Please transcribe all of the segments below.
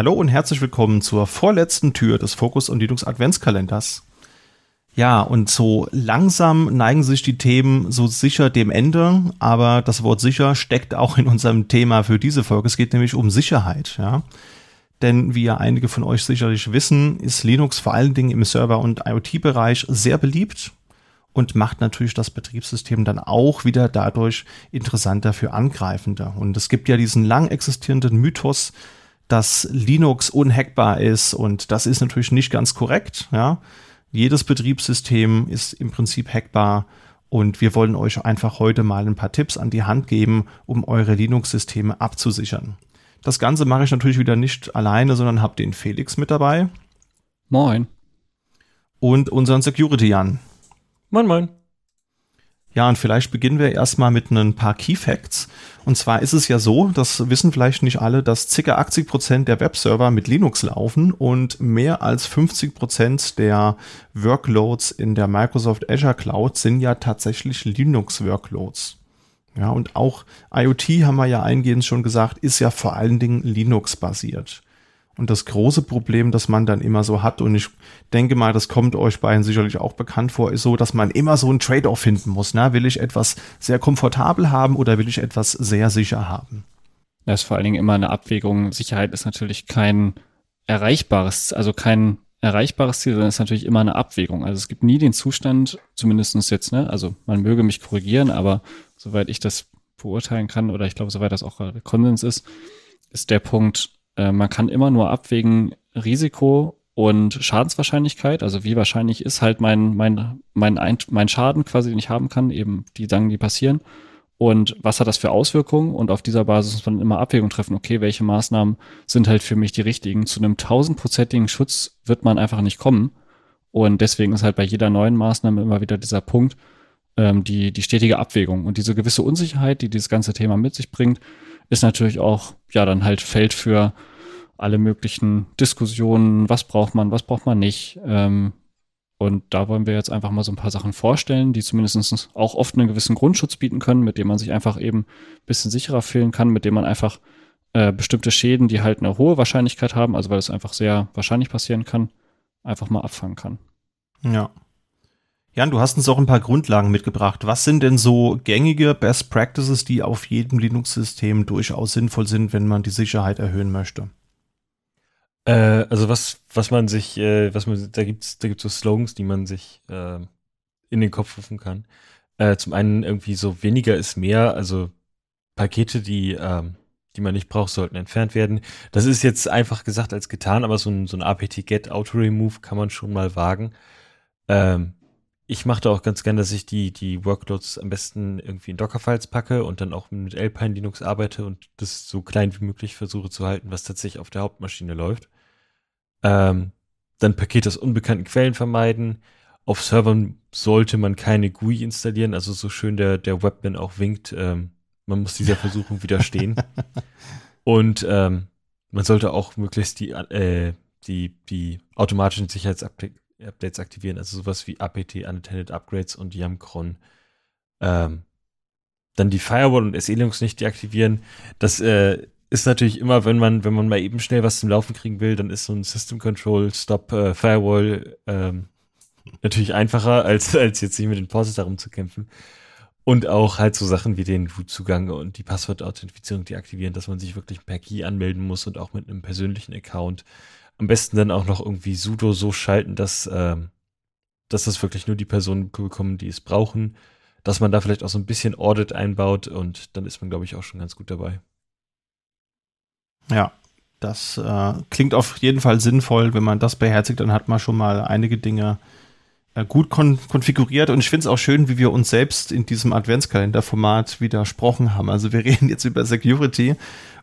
Hallo und herzlich willkommen zur vorletzten Tür des Focus und Linux Adventskalenders. Ja, und so langsam neigen sich die Themen so sicher dem Ende, aber das Wort sicher steckt auch in unserem Thema für diese Folge. Es geht nämlich um Sicherheit, ja. Denn wie ja einige von euch sicherlich wissen, ist Linux vor allen Dingen im Server- und IoT-Bereich sehr beliebt und macht natürlich das Betriebssystem dann auch wieder dadurch interessanter für Angreifende. Und es gibt ja diesen lang existierenden Mythos, dass Linux unhackbar ist und das ist natürlich nicht ganz korrekt. Ja. Jedes Betriebssystem ist im Prinzip hackbar und wir wollen euch einfach heute mal ein paar Tipps an die Hand geben, um eure Linux-Systeme abzusichern. Das Ganze mache ich natürlich wieder nicht alleine, sondern habe den Felix mit dabei. Moin. Und unseren Security Jan. Moin, moin. Ja, und vielleicht beginnen wir erstmal mit ein paar Key Facts. Und zwar ist es ja so, das wissen vielleicht nicht alle, dass ca. 80 Prozent der Webserver mit Linux laufen und mehr als 50 Prozent der Workloads in der Microsoft Azure Cloud sind ja tatsächlich Linux-Workloads. Ja, und auch IoT haben wir ja eingehend schon gesagt, ist ja vor allen Dingen Linux-basiert. Und das große Problem, das man dann immer so hat, und ich denke mal, das kommt euch beiden sicherlich auch bekannt vor, ist so, dass man immer so ein Trade-off finden muss. Ne? Will ich etwas sehr komfortabel haben oder will ich etwas sehr sicher haben? Das ist vor allen Dingen immer eine Abwägung. Sicherheit ist natürlich kein erreichbares, also kein erreichbares Ziel, sondern ist natürlich immer eine Abwägung. Also es gibt nie den Zustand, zumindestens jetzt, ne, also man möge mich korrigieren, aber soweit ich das beurteilen kann, oder ich glaube, soweit das auch Konsens ist, ist der Punkt, äh, man kann immer nur abwägen Risiko und Schadenswahrscheinlichkeit, also wie wahrscheinlich ist halt mein, mein, mein, ein, mein Schaden quasi, den ich haben kann, eben die Sachen, die passieren. Und was hat das für Auswirkungen? Und auf dieser Basis muss man immer Abwägung treffen, okay, welche Maßnahmen sind halt für mich die richtigen? Zu einem tausendprozentigen Schutz wird man einfach nicht kommen. Und deswegen ist halt bei jeder neuen Maßnahme immer wieder dieser Punkt, ähm, die, die stetige Abwägung. Und diese gewisse Unsicherheit, die dieses ganze Thema mit sich bringt, ist natürlich auch, ja, dann halt Feld für alle möglichen Diskussionen, was braucht man, was braucht man nicht. Ähm, und da wollen wir jetzt einfach mal so ein paar Sachen vorstellen, die zumindest auch oft einen gewissen Grundschutz bieten können, mit dem man sich einfach eben ein bisschen sicherer fühlen kann, mit dem man einfach äh, bestimmte Schäden, die halt eine hohe Wahrscheinlichkeit haben, also weil es einfach sehr wahrscheinlich passieren kann, einfach mal abfangen kann. Ja. Jan, du hast uns auch ein paar Grundlagen mitgebracht. Was sind denn so gängige Best Practices, die auf jedem Linux-System durchaus sinnvoll sind, wenn man die Sicherheit erhöhen möchte? Äh, also was, was man sich, äh, was man, da gibt's, da gibt's so Slogans, die man sich äh, in den Kopf rufen kann. Äh, zum einen irgendwie so weniger ist mehr, also Pakete, die, ähm, die man nicht braucht, sollten entfernt werden. Das ist jetzt einfach gesagt als getan, aber so ein, so ein apt-get Auto-Remove kann man schon mal wagen. Ähm, ich mache da auch ganz gern, dass ich die, die Workloads am besten irgendwie in Dockerfiles packe und dann auch mit Alpine Linux arbeite und das so klein wie möglich versuche zu halten, was tatsächlich auf der Hauptmaschine läuft. Ähm, dann Pakete aus unbekannten Quellen vermeiden. Auf Servern sollte man keine GUI installieren, also so schön der, der Webman auch winkt, ähm, man muss dieser Versuchung widerstehen. Und ähm, man sollte auch möglichst die, äh, die, die automatischen Sicherheitsupdates Updates aktivieren, also sowas wie apt, unattended upgrades und yamcron. Ähm, dann die Firewall und SE-Linux nicht deaktivieren. Das äh, ist natürlich immer, wenn man, wenn man mal eben schnell was zum Laufen kriegen will, dann ist so ein System Control Stop äh, Firewall ähm, natürlich einfacher, als, als jetzt sich mit den Pauses darum zu kämpfen. Und auch halt so Sachen wie den Root-Zugang und die Passwort-Authentifizierung deaktivieren, dass man sich wirklich per Key anmelden muss und auch mit einem persönlichen Account am besten dann auch noch irgendwie sudo so schalten, dass, äh, dass das wirklich nur die Personen bekommen, die es brauchen. Dass man da vielleicht auch so ein bisschen Audit einbaut und dann ist man, glaube ich, auch schon ganz gut dabei. Ja, das äh, klingt auf jeden Fall sinnvoll. Wenn man das beherzigt, dann hat man schon mal einige Dinge gut kon konfiguriert. Und ich finde es auch schön, wie wir uns selbst in diesem Adventskalender-Format widersprochen haben. Also wir reden jetzt über Security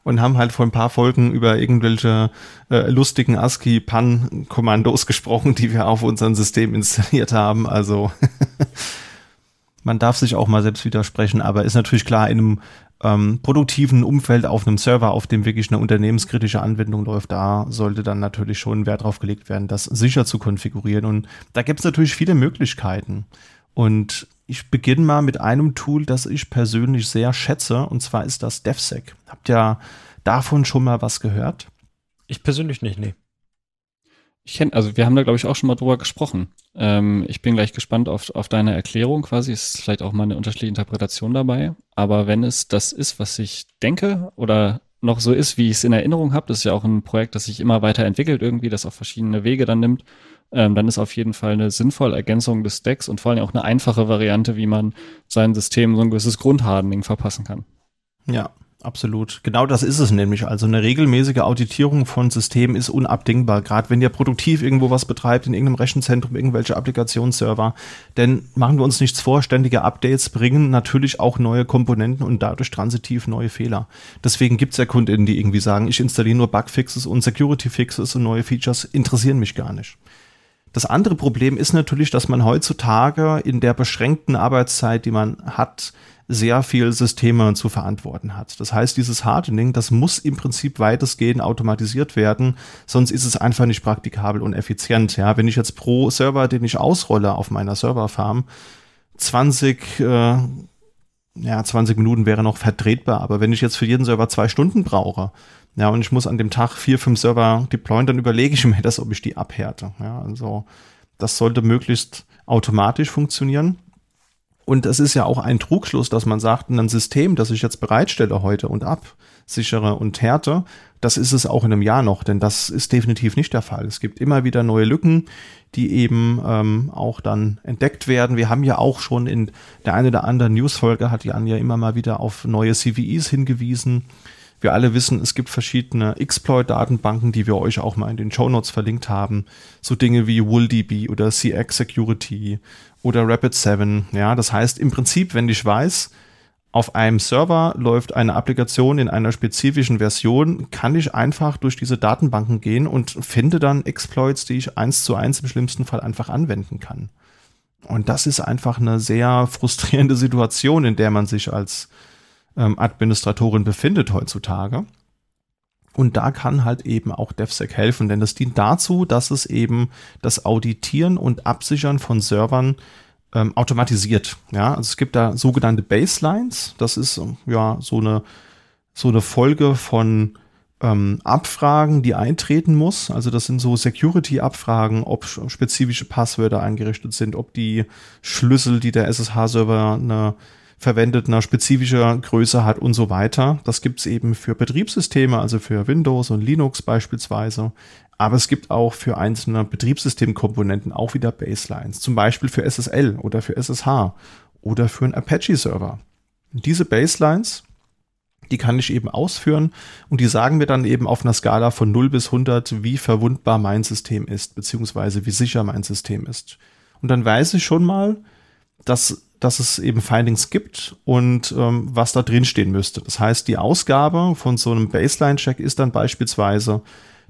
und haben halt vor ein paar Folgen über irgendwelche äh, lustigen ASCII-PAN-Kommandos gesprochen, die wir auf unserem System installiert haben. Also man darf sich auch mal selbst widersprechen, aber ist natürlich klar, in einem ähm, produktiven Umfeld auf einem Server, auf dem wirklich eine unternehmenskritische Anwendung läuft, da sollte dann natürlich schon Wert drauf gelegt werden, das sicher zu konfigurieren. Und da gibt es natürlich viele Möglichkeiten. Und ich beginne mal mit einem Tool, das ich persönlich sehr schätze, und zwar ist das DevSec. Habt ihr davon schon mal was gehört? Ich persönlich nicht, nee. Ich kenne, also wir haben da, glaube ich, auch schon mal drüber gesprochen. Ähm, ich bin gleich gespannt auf, auf deine Erklärung quasi. Ist vielleicht auch mal eine unterschiedliche Interpretation dabei. Aber wenn es das ist, was ich denke oder noch so ist, wie ich es in Erinnerung habe, das ist ja auch ein Projekt, das sich immer weiter entwickelt irgendwie, das auf verschiedene Wege dann nimmt, ähm, dann ist auf jeden Fall eine sinnvolle Ergänzung des Decks und vor allem auch eine einfache Variante, wie man sein System so ein gewisses Grundhardening verpassen kann. Ja, absolut. Genau das ist es nämlich. Also eine regelmäßige Auditierung von Systemen ist unabdingbar, gerade wenn ihr produktiv irgendwo was betreibt, in irgendeinem Rechenzentrum, irgendwelche Applikationsserver. Denn machen wir uns nichts vor, ständige Updates bringen natürlich auch neue Komponenten und dadurch transitiv neue Fehler. Deswegen gibt es ja KundInnen, die irgendwie sagen, ich installiere nur Bugfixes und Security-Fixes und neue Features interessieren mich gar nicht. Das andere Problem ist natürlich, dass man heutzutage in der beschränkten Arbeitszeit, die man hat, sehr viel Systeme zu verantworten hat. Das heißt, dieses Hardening, das muss im Prinzip weitestgehend automatisiert werden, sonst ist es einfach nicht praktikabel und effizient. Ja, wenn ich jetzt pro Server, den ich ausrolle auf meiner Serverfarm, 20 äh, ja, 20 Minuten wäre noch vertretbar, aber wenn ich jetzt für jeden Server zwei Stunden brauche, ja, und ich muss an dem Tag vier, fünf Server deployen, dann überlege ich mir das, ob ich die abhärte. Ja, also das sollte möglichst automatisch funktionieren. Und es ist ja auch ein Trugschluss, dass man sagt, ein System, das ich jetzt bereitstelle heute und absichere und härte, das ist es auch in einem Jahr noch, denn das ist definitiv nicht der Fall. Es gibt immer wieder neue Lücken, die eben ähm, auch dann entdeckt werden. Wir haben ja auch schon in der einen oder anderen Newsfolge hat Jan ja immer mal wieder auf neue CVEs hingewiesen. Wir alle wissen, es gibt verschiedene Exploit-Datenbanken, die wir euch auch mal in den Show Notes verlinkt haben. So Dinge wie WoolDB oder CX Security oder Rapid7. Ja, das heißt im Prinzip, wenn ich weiß, auf einem Server läuft eine Applikation in einer spezifischen Version, kann ich einfach durch diese Datenbanken gehen und finde dann Exploits, die ich eins zu eins im schlimmsten Fall einfach anwenden kann. Und das ist einfach eine sehr frustrierende Situation, in der man sich als ähm, Administratorin befindet heutzutage. Und da kann halt eben auch DevSec helfen, denn das dient dazu, dass es eben das Auditieren und Absichern von Servern ähm, automatisiert. Ja, also es gibt da sogenannte Baselines. Das ist ja so eine so eine Folge von ähm, Abfragen, die eintreten muss. Also das sind so Security-Abfragen, ob spezifische Passwörter eingerichtet sind, ob die Schlüssel, die der SSH-Server eine verwendet, eine spezifische Größe hat und so weiter. Das gibt's eben für Betriebssysteme, also für Windows und Linux beispielsweise. Aber es gibt auch für einzelne Betriebssystemkomponenten auch wieder Baselines, zum Beispiel für SSL oder für SSH oder für einen Apache-Server. Diese Baselines, die kann ich eben ausführen und die sagen mir dann eben auf einer Skala von 0 bis 100, wie verwundbar mein System ist, beziehungsweise wie sicher mein System ist. Und dann weiß ich schon mal, dass dass es eben Findings gibt und ähm, was da drin stehen müsste. Das heißt, die Ausgabe von so einem Baseline-Check ist dann beispielsweise,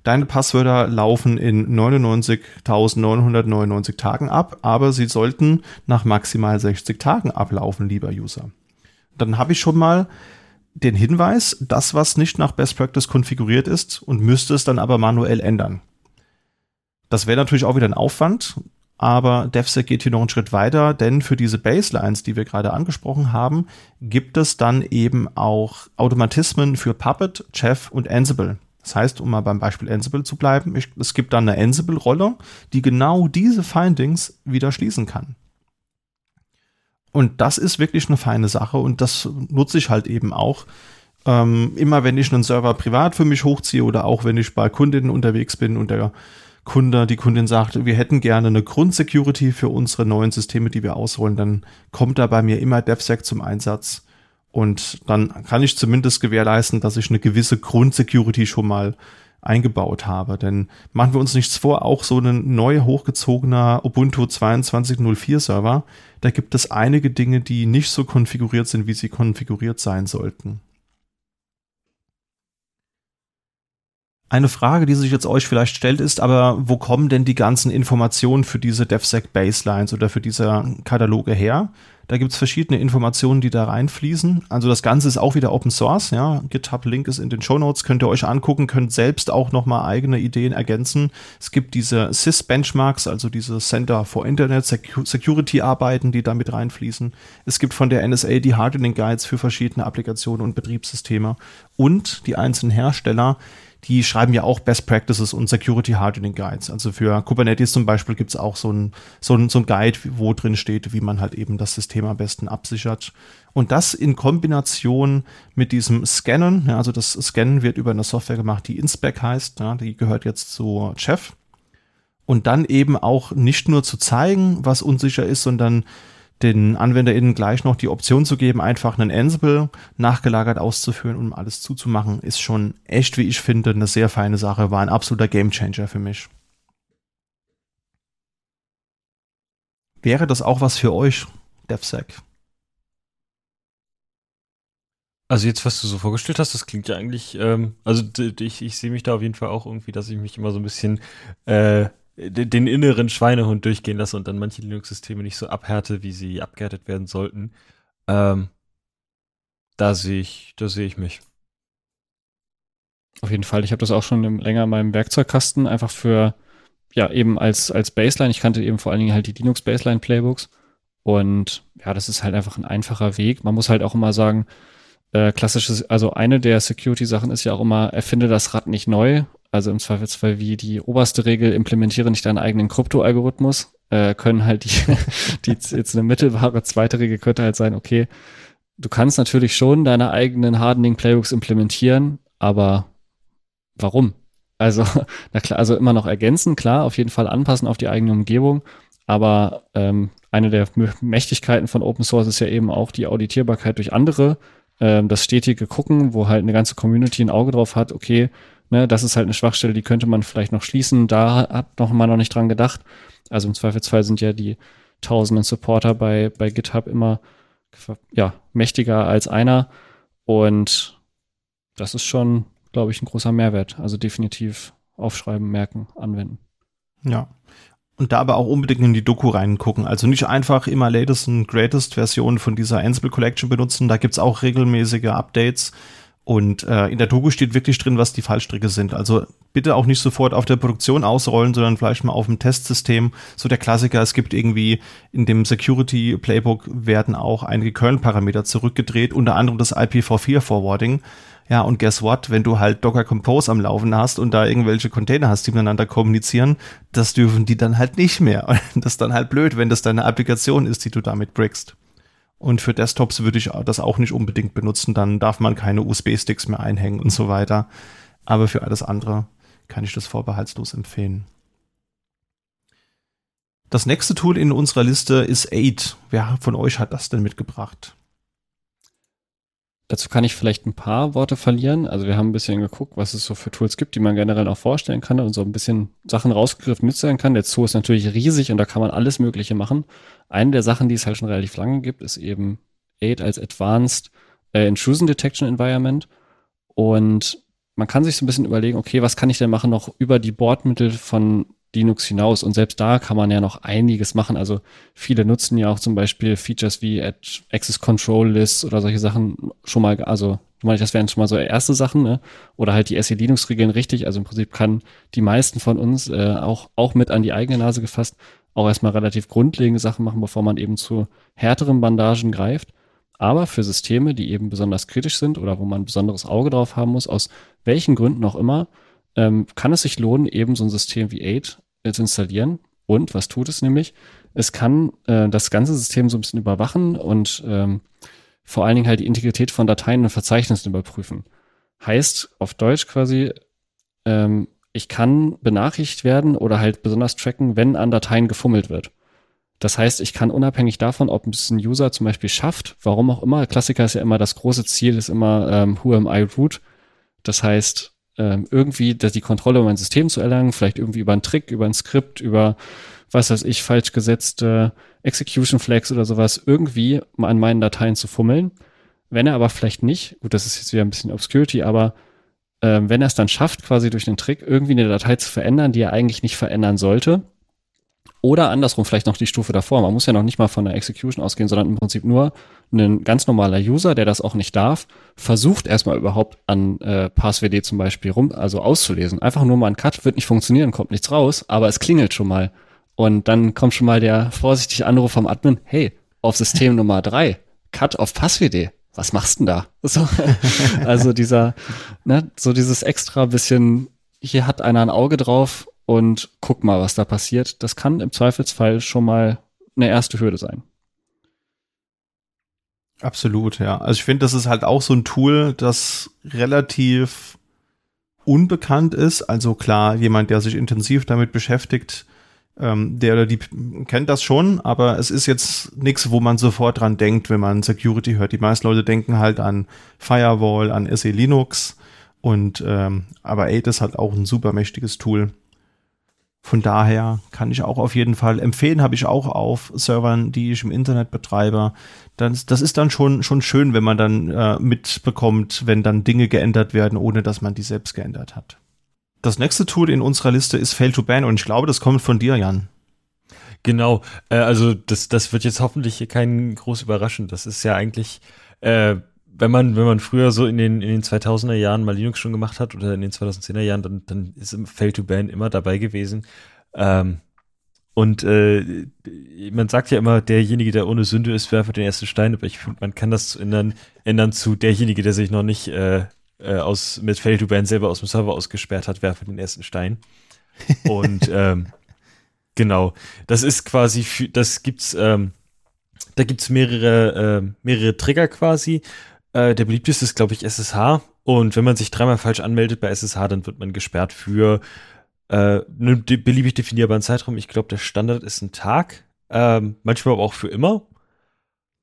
deine Passwörter laufen in 99.999 Tagen ab, aber sie sollten nach maximal 60 Tagen ablaufen, lieber User. Dann habe ich schon mal den Hinweis, das, was nicht nach Best Practice konfiguriert ist und müsste es dann aber manuell ändern. Das wäre natürlich auch wieder ein Aufwand. Aber DevSec geht hier noch einen Schritt weiter, denn für diese Baselines, die wir gerade angesprochen haben, gibt es dann eben auch Automatismen für Puppet, Chef und Ansible. Das heißt, um mal beim Beispiel Ansible zu bleiben, ich, es gibt dann eine Ansible-Rolle, die genau diese Findings wieder schließen kann. Und das ist wirklich eine feine Sache und das nutze ich halt eben auch. Ähm, immer wenn ich einen Server privat für mich hochziehe oder auch wenn ich bei Kundinnen unterwegs bin und der Kunde, die Kundin sagt, wir hätten gerne eine Grundsecurity für unsere neuen Systeme, die wir ausrollen, dann kommt da bei mir immer DevSec zum Einsatz. Und dann kann ich zumindest gewährleisten, dass ich eine gewisse Grundsecurity schon mal eingebaut habe. Denn machen wir uns nichts vor, auch so ein neu hochgezogener Ubuntu 22.04 Server, da gibt es einige Dinge, die nicht so konfiguriert sind, wie sie konfiguriert sein sollten. Eine Frage, die sich jetzt euch vielleicht stellt, ist aber, wo kommen denn die ganzen Informationen für diese DevSec Baselines oder für diese Kataloge her? Da gibt's verschiedene Informationen, die da reinfließen. Also das Ganze ist auch wieder Open Source, ja. GitHub-Link ist in den Show Notes, könnt ihr euch angucken, könnt selbst auch nochmal eigene Ideen ergänzen. Es gibt diese SIS-Benchmarks, also diese Center for Internet Security-Arbeiten, die da mit reinfließen. Es gibt von der NSA die Hardening Guides für verschiedene Applikationen und Betriebssysteme und die einzelnen Hersteller die schreiben ja auch Best Practices und Security Hardening Guides. Also für Kubernetes zum Beispiel gibt es auch so ein, so, ein, so ein Guide, wo drin steht, wie man halt eben das System am besten absichert. Und das in Kombination mit diesem Scannen, ja, also das Scannen wird über eine Software gemacht, die Inspec heißt, ja, die gehört jetzt zu Chef. Und dann eben auch nicht nur zu zeigen, was unsicher ist, sondern den AnwenderInnen gleich noch die Option zu geben, einfach einen Ansible nachgelagert auszuführen, um alles zuzumachen, ist schon echt, wie ich finde, eine sehr feine Sache, war ein absoluter Gamechanger für mich. Wäre das auch was für euch, DevSec? Also jetzt, was du so vorgestellt hast, das klingt ja eigentlich, ähm, also ich, ich sehe mich da auf jeden Fall auch irgendwie, dass ich mich immer so ein bisschen äh, den inneren Schweinehund durchgehen lasse und dann manche Linux-Systeme nicht so abhärte, wie sie abgehärtet werden sollten. Ähm, da sehe ich, da sehe ich mich. Auf jeden Fall. Ich habe das auch schon länger in meinem Werkzeugkasten einfach für, ja, eben als, als Baseline. Ich kannte eben vor allen Dingen halt die Linux Baseline Playbooks. Und ja, das ist halt einfach ein einfacher Weg. Man muss halt auch immer sagen, äh, klassisches, also eine der Security-Sachen ist ja auch immer, erfinde das Rad nicht neu. Also im Zweifelsfall wie die oberste Regel, implementiere nicht deinen eigenen Krypto-Algorithmus, äh, können halt die, die jetzt eine mittelbare zweite Regel könnte halt sein, okay, du kannst natürlich schon deine eigenen Hardening-Playbooks implementieren, aber warum? Also, na klar, also immer noch ergänzen, klar, auf jeden Fall anpassen auf die eigene Umgebung, aber ähm, eine der Mächtigkeiten von Open Source ist ja eben auch die Auditierbarkeit durch andere, ähm, das stetige Gucken, wo halt eine ganze Community ein Auge drauf hat, okay, Ne, das ist halt eine Schwachstelle, die könnte man vielleicht noch schließen. Da hat noch mal noch nicht dran gedacht. Also im Zweifelsfall sind ja die tausenden Supporter bei, bei GitHub immer ja, mächtiger als einer. Und das ist schon, glaube ich, ein großer Mehrwert. Also definitiv aufschreiben, merken, anwenden. Ja. Und da aber auch unbedingt in die Doku reingucken. Also nicht einfach immer latest und greatest Version von dieser Ansible Collection benutzen. Da gibt's auch regelmäßige Updates und äh, in der Doku steht wirklich drin, was die Fallstricke sind. Also bitte auch nicht sofort auf der Produktion ausrollen, sondern vielleicht mal auf dem Testsystem. So der Klassiker, es gibt irgendwie in dem Security Playbook werden auch einige Kernel-Parameter zurückgedreht, unter anderem das IPv4 Forwarding. Ja, und guess what? Wenn du halt Docker Compose am Laufen hast und da irgendwelche Container hast, die miteinander kommunizieren, das dürfen die dann halt nicht mehr. Und das ist dann halt blöd, wenn das deine Applikation ist, die du damit brickst. Und für Desktops würde ich das auch nicht unbedingt benutzen. Dann darf man keine USB-Sticks mehr einhängen und so weiter. Aber für alles andere kann ich das vorbehaltslos empfehlen. Das nächste Tool in unserer Liste ist Aid. Wer von euch hat das denn mitgebracht? Dazu kann ich vielleicht ein paar Worte verlieren. Also wir haben ein bisschen geguckt, was es so für Tools gibt, die man generell auch vorstellen kann und so ein bisschen Sachen rausgegriffen mitzählen kann. Der Zoo ist natürlich riesig und da kann man alles Mögliche machen. Eine der Sachen, die es halt schon relativ lange gibt, ist eben Aid als Advanced äh, Intrusion Detection Environment. Und man kann sich so ein bisschen überlegen, okay, was kann ich denn machen noch über die Bordmittel von Linux hinaus. Und selbst da kann man ja noch einiges machen. Also viele nutzen ja auch zum Beispiel Features wie Access Control Lists oder solche Sachen schon mal, also das wären schon mal so erste Sachen, ne? Oder halt die SE Linux Regeln richtig. Also im Prinzip kann die meisten von uns äh, auch, auch mit an die eigene Nase gefasst auch erstmal relativ grundlegende Sachen machen, bevor man eben zu härteren Bandagen greift. Aber für Systeme, die eben besonders kritisch sind oder wo man ein besonderes Auge drauf haben muss, aus welchen Gründen auch immer, ähm, kann es sich lohnen, eben so ein System wie Aid zu installieren. Und was tut es nämlich? Es kann äh, das ganze System so ein bisschen überwachen und ähm, vor allen Dingen halt die Integrität von Dateien und Verzeichnissen überprüfen. Heißt auf Deutsch quasi, ähm, ich kann benachrichtigt werden oder halt besonders tracken, wenn an Dateien gefummelt wird. Das heißt, ich kann unabhängig davon, ob es ein User zum Beispiel schafft, warum auch immer, Klassiker ist ja immer, das große Ziel ist immer, ähm, who am I root? Das heißt, ähm, irgendwie dass die Kontrolle über mein System zu erlangen, vielleicht irgendwie über einen Trick, über ein Skript, über was weiß ich, falsch gesetzte Execution Flags oder sowas, irgendwie an meinen Dateien zu fummeln. Wenn er aber vielleicht nicht, gut, das ist jetzt wieder ein bisschen Obscurity, aber ähm, wenn er es dann schafft, quasi durch den Trick irgendwie eine Datei zu verändern, die er eigentlich nicht verändern sollte, oder andersrum vielleicht noch die Stufe davor. Man muss ja noch nicht mal von der Execution ausgehen, sondern im Prinzip nur ein ganz normaler User, der das auch nicht darf, versucht erstmal überhaupt an äh, PassWD zum Beispiel rum, also auszulesen. Einfach nur mal ein Cut, wird nicht funktionieren, kommt nichts raus, aber es klingelt schon mal. Und dann kommt schon mal der vorsichtige Anruf vom Admin, hey, auf System Nummer drei, Cut auf PassWD. was machst du denn da? So, also dieser, ne, so dieses extra bisschen, hier hat einer ein Auge drauf und guck mal, was da passiert. Das kann im Zweifelsfall schon mal eine erste Hürde sein. Absolut, ja. Also ich finde, das ist halt auch so ein Tool, das relativ unbekannt ist. Also klar, jemand, der sich intensiv damit beschäftigt, ähm, der oder die kennt das schon, aber es ist jetzt nichts, wo man sofort dran denkt, wenn man Security hört. Die meisten Leute denken halt an Firewall, an SE Linux und ähm, aber 8 ist halt auch ein super mächtiges Tool. Von daher kann ich auch auf jeden Fall empfehlen, habe ich auch auf Servern, die ich im Internet betreibe. Das, das ist dann schon, schon schön, wenn man dann äh, mitbekommt, wenn dann Dinge geändert werden, ohne dass man die selbst geändert hat. Das nächste Tool in unserer Liste ist Fail to Ban und ich glaube, das kommt von dir, Jan. Genau, äh, also das, das wird jetzt hoffentlich keinen groß überraschen. Das ist ja eigentlich, äh, wenn man, wenn man früher so in den, in den 2000er Jahren mal Linux schon gemacht hat oder in den 2010er Jahren, dann, dann ist im Fail to Ban immer dabei gewesen. Ähm, und äh, man sagt ja immer, derjenige, der ohne Sünde ist, werfe den ersten Stein, aber ich finde, man kann das ändern, ändern zu derjenige, der sich noch nicht äh, äh, aus, mit Fail to Ban selber aus dem Server ausgesperrt hat, werfe den ersten Stein. Und ähm, genau, das ist quasi, für, das gibt's, ähm, da gibt's mehrere, äh, mehrere Trigger quasi. Äh, der beliebteste ist, glaube ich, SSH. Und wenn man sich dreimal falsch anmeldet bei SSH, dann wird man gesperrt für äh, einen beliebig definierbaren Zeitraum. Ich glaube, der Standard ist ein Tag, ähm, manchmal aber auch für immer.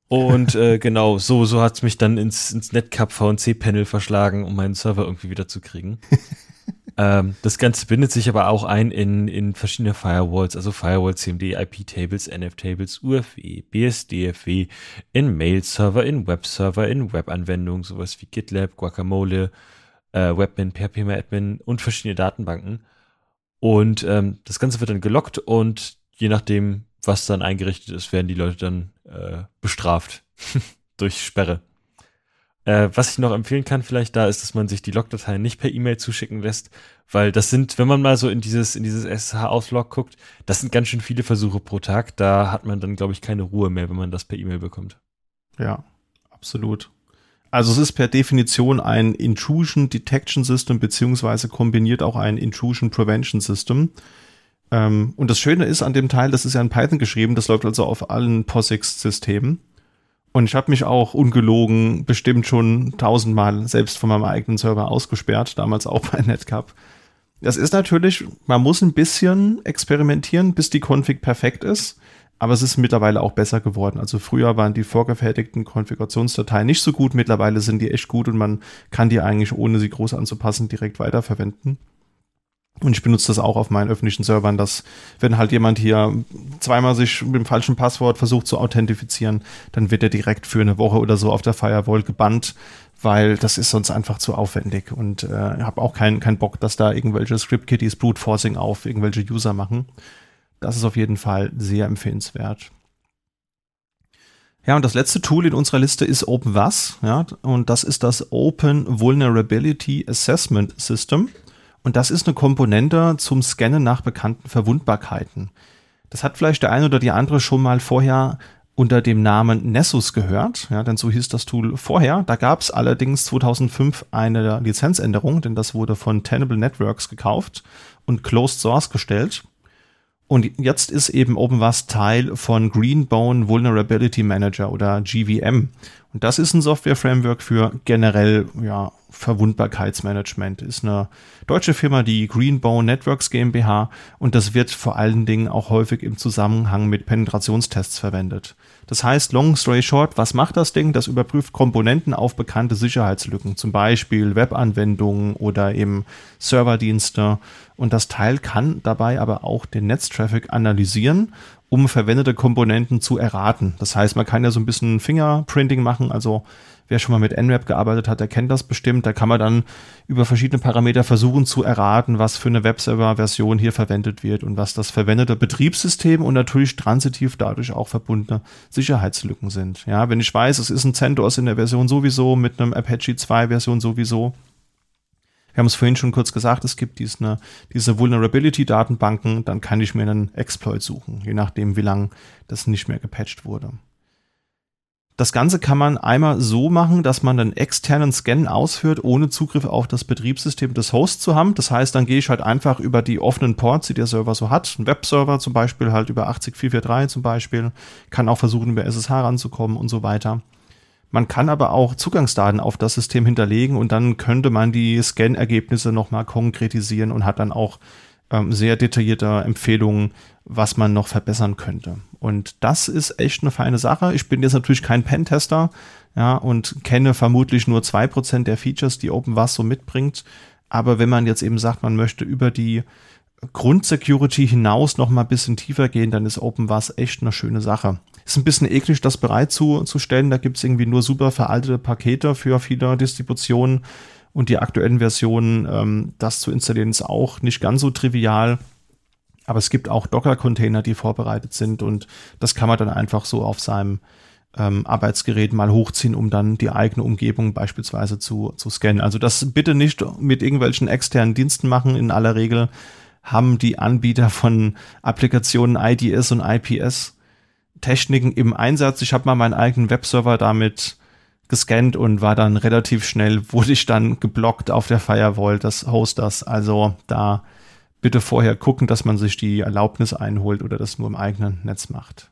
Und äh, genau, so, so hat's mich dann ins, ins Netcup VNC-Panel verschlagen, um meinen Server irgendwie wieder zu kriegen. ähm, das Ganze bindet sich aber auch ein in, in verschiedene Firewalls, also Firewall, CMD, IP-Tables, NF-Tables, UFW, BSDFW, in Mail-Server, in Web-Server, in Web-Anwendungen, sowas wie GitLab, Guacamole, äh, Webmin, PHP-Admin und verschiedene Datenbanken. Und ähm, das Ganze wird dann gelockt und je nachdem, was dann eingerichtet ist, werden die Leute dann äh, bestraft durch Sperre. Äh, was ich noch empfehlen kann vielleicht da ist, dass man sich die Logdateien nicht per E-Mail zuschicken lässt, weil das sind, wenn man mal so in dieses in dieses SSH-Auslog guckt, das sind ganz schön viele Versuche pro Tag. Da hat man dann glaube ich keine Ruhe mehr, wenn man das per E-Mail bekommt. Ja, absolut. Also es ist per Definition ein Intrusion Detection System beziehungsweise kombiniert auch ein Intrusion Prevention System. Ähm, und das Schöne ist an dem Teil, das ist ja in Python geschrieben, das läuft also auf allen POSIX-Systemen. Und ich habe mich auch ungelogen bestimmt schon tausendmal selbst von meinem eigenen Server ausgesperrt, damals auch bei Netcup. Das ist natürlich, man muss ein bisschen experimentieren, bis die Config perfekt ist. Aber es ist mittlerweile auch besser geworden. Also früher waren die vorgefertigten Konfigurationsdateien nicht so gut. Mittlerweile sind die echt gut und man kann die eigentlich, ohne sie groß anzupassen, direkt weiterverwenden. Und ich benutze das auch auf meinen öffentlichen Servern, dass wenn halt jemand hier zweimal sich mit dem falschen Passwort versucht zu authentifizieren, dann wird er direkt für eine Woche oder so auf der Firewall gebannt, weil das ist sonst einfach zu aufwendig und äh, habe auch keinen keinen Bock, dass da irgendwelche Script-Kitties Brute Forcing auf irgendwelche User machen. Das ist auf jeden Fall sehr empfehlenswert. Ja, und das letzte Tool in unserer Liste ist OpenVAS, ja, und das ist das Open Vulnerability Assessment System. Und das ist eine Komponente zum Scannen nach bekannten Verwundbarkeiten. Das hat vielleicht der eine oder die andere schon mal vorher unter dem Namen Nessus gehört, ja, denn so hieß das Tool vorher. Da gab es allerdings 2005 eine Lizenzänderung, denn das wurde von Tenable Networks gekauft und Closed Source gestellt. Und jetzt ist eben OpenVAS Teil von Greenbone Vulnerability Manager oder GVM. Und das ist ein Software-Framework für generell ja, Verwundbarkeitsmanagement. Ist eine deutsche Firma, die Greenbone Networks GmbH und das wird vor allen Dingen auch häufig im Zusammenhang mit Penetrationstests verwendet. Das heißt, long story short, was macht das Ding? Das überprüft Komponenten auf bekannte Sicherheitslücken, zum Beispiel Webanwendungen oder eben Serverdienste. Und das Teil kann dabei aber auch den Netztraffic analysieren, um verwendete Komponenten zu erraten. Das heißt, man kann ja so ein bisschen Fingerprinting machen, also Wer schon mal mit NRAP gearbeitet hat, der kennt das bestimmt. Da kann man dann über verschiedene Parameter versuchen zu erraten, was für eine Webserver-Version hier verwendet wird und was das verwendete Betriebssystem und natürlich transitiv dadurch auch verbundene Sicherheitslücken sind. Ja, wenn ich weiß, es ist ein CentOS in der Version sowieso mit einem Apache 2 Version sowieso, wir haben es vorhin schon kurz gesagt, es gibt diese, diese Vulnerability-Datenbanken, dann kann ich mir einen Exploit suchen, je nachdem, wie lang das nicht mehr gepatcht wurde. Das Ganze kann man einmal so machen, dass man einen externen Scan ausführt, ohne Zugriff auf das Betriebssystem des Hosts zu haben. Das heißt, dann gehe ich halt einfach über die offenen Ports, die der Server so hat, ein Webserver zum Beispiel, halt über 80443 zum Beispiel, kann auch versuchen, über SSH ranzukommen und so weiter. Man kann aber auch Zugangsdaten auf das System hinterlegen und dann könnte man die Scan-Ergebnisse nochmal konkretisieren und hat dann auch ähm, sehr detaillierte Empfehlungen, was man noch verbessern könnte. Und das ist echt eine feine Sache. Ich bin jetzt natürlich kein Pentester, ja, und kenne vermutlich nur zwei Prozent der Features, die OpenWAS so mitbringt. Aber wenn man jetzt eben sagt, man möchte über die Grundsecurity hinaus noch mal ein bisschen tiefer gehen, dann ist OpenWAS echt eine schöne Sache. Ist ein bisschen eklig, das bereitzustellen. Da gibt es irgendwie nur super veraltete Pakete für viele Distributionen und die aktuellen Versionen, ähm, das zu installieren, ist auch nicht ganz so trivial. Aber es gibt auch Docker-Container, die vorbereitet sind und das kann man dann einfach so auf seinem ähm, Arbeitsgerät mal hochziehen, um dann die eigene Umgebung beispielsweise zu, zu scannen. Also das bitte nicht mit irgendwelchen externen Diensten machen. In aller Regel haben die Anbieter von Applikationen IDS und IPS Techniken im Einsatz. Ich habe mal meinen eigenen Webserver damit gescannt und war dann relativ schnell, wurde ich dann geblockt auf der Firewall des Hosters. Also da bitte vorher gucken, dass man sich die Erlaubnis einholt oder das nur im eigenen Netz macht.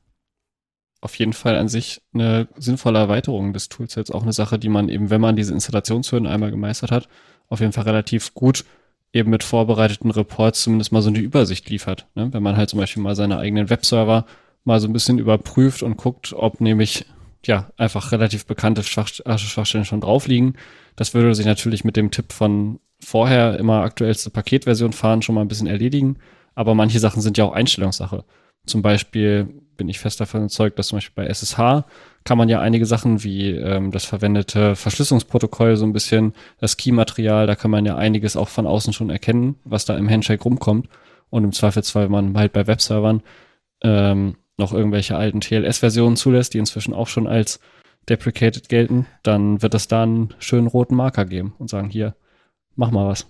Auf jeden Fall an sich eine sinnvolle Erweiterung des Toolsets, auch eine Sache, die man eben, wenn man diese Installationshürden einmal gemeistert hat, auf jeden Fall relativ gut eben mit vorbereiteten Reports zumindest mal so eine Übersicht liefert. Ne? Wenn man halt zum Beispiel mal seine eigenen Webserver mal so ein bisschen überprüft und guckt, ob nämlich ja einfach relativ bekannte Schwach Schwachstellen schon drauf liegen. Das würde sich natürlich mit dem Tipp von vorher immer aktuellste Paketversion fahren, schon mal ein bisschen erledigen. Aber manche Sachen sind ja auch Einstellungssache. Zum Beispiel bin ich fest davon überzeugt, dass zum Beispiel bei SSH kann man ja einige Sachen wie ähm, das verwendete Verschlüsselungsprotokoll so ein bisschen, das Key-Material, da kann man ja einiges auch von außen schon erkennen, was da im Handshake rumkommt. Und im Zweifelsfall, wenn man halt bei Webservern ähm, noch irgendwelche alten TLS-Versionen zulässt, die inzwischen auch schon als deprecated gelten, dann wird es da einen schönen roten Marker geben und sagen, hier, mach mal was.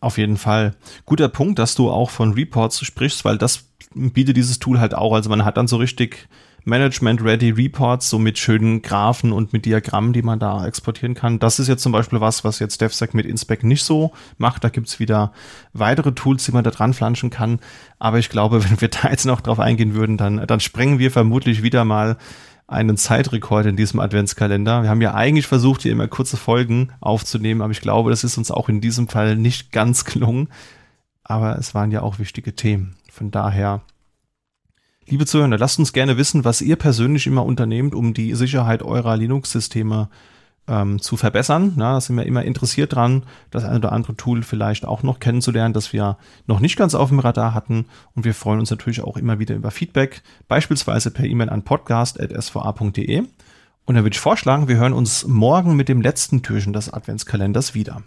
Auf jeden Fall. Guter Punkt, dass du auch von Reports sprichst, weil das bietet dieses Tool halt auch. Also man hat dann so richtig Management-Ready Reports, so mit schönen Graphen und mit Diagrammen, die man da exportieren kann. Das ist jetzt zum Beispiel was, was jetzt DevSec mit Inspec nicht so macht. Da gibt's wieder weitere Tools, die man da dran flanschen kann. Aber ich glaube, wenn wir da jetzt noch drauf eingehen würden, dann, dann sprengen wir vermutlich wieder mal einen Zeitrekord in diesem Adventskalender. Wir haben ja eigentlich versucht, hier immer kurze Folgen aufzunehmen, aber ich glaube, das ist uns auch in diesem Fall nicht ganz gelungen. Aber es waren ja auch wichtige Themen. Von daher, liebe Zuhörer, lasst uns gerne wissen, was ihr persönlich immer unternehmt, um die Sicherheit eurer Linux-Systeme ähm, zu verbessern. Na, da sind wir immer interessiert dran, das eine oder andere Tool vielleicht auch noch kennenzulernen, das wir noch nicht ganz auf dem Radar hatten. Und wir freuen uns natürlich auch immer wieder über Feedback, beispielsweise per E-Mail an podcast.sva.de. Und dann würde ich vorschlagen, wir hören uns morgen mit dem letzten Türchen des Adventskalenders wieder.